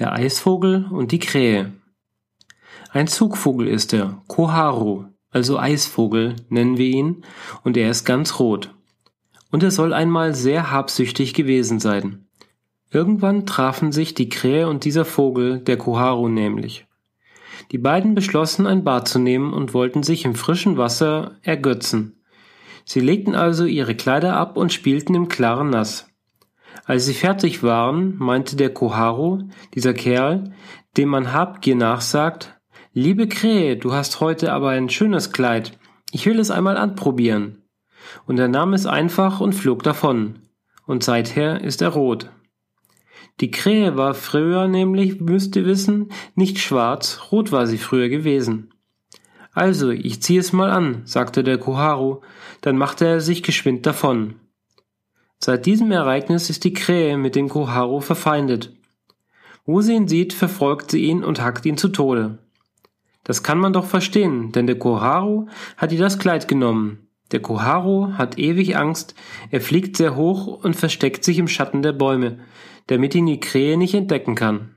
Der Eisvogel und die Krähe. Ein Zugvogel ist er, Koharu, also Eisvogel nennen wir ihn, und er ist ganz rot. Und er soll einmal sehr habsüchtig gewesen sein. Irgendwann trafen sich die Krähe und dieser Vogel, der Koharu nämlich. Die beiden beschlossen, ein Bad zu nehmen und wollten sich im frischen Wasser ergötzen. Sie legten also ihre Kleider ab und spielten im klaren Nass. Als sie fertig waren, meinte der Koharu, dieser Kerl, dem man Habgier nachsagt, Liebe Krähe, du hast heute aber ein schönes Kleid. Ich will es einmal anprobieren. Und er nahm es einfach und flog davon. Und seither ist er rot. Die Krähe war früher nämlich, müsst ihr wissen, nicht schwarz, rot war sie früher gewesen. Also, ich zieh es mal an, sagte der Koharu, dann machte er sich geschwind davon. Seit diesem Ereignis ist die Krähe mit dem Koharu verfeindet. Wo sie ihn sieht, verfolgt sie ihn und hackt ihn zu Tode. Das kann man doch verstehen, denn der Koharu hat ihr das Kleid genommen. Der Koharu hat ewig Angst, er fliegt sehr hoch und versteckt sich im Schatten der Bäume, damit ihn die Krähe nicht entdecken kann.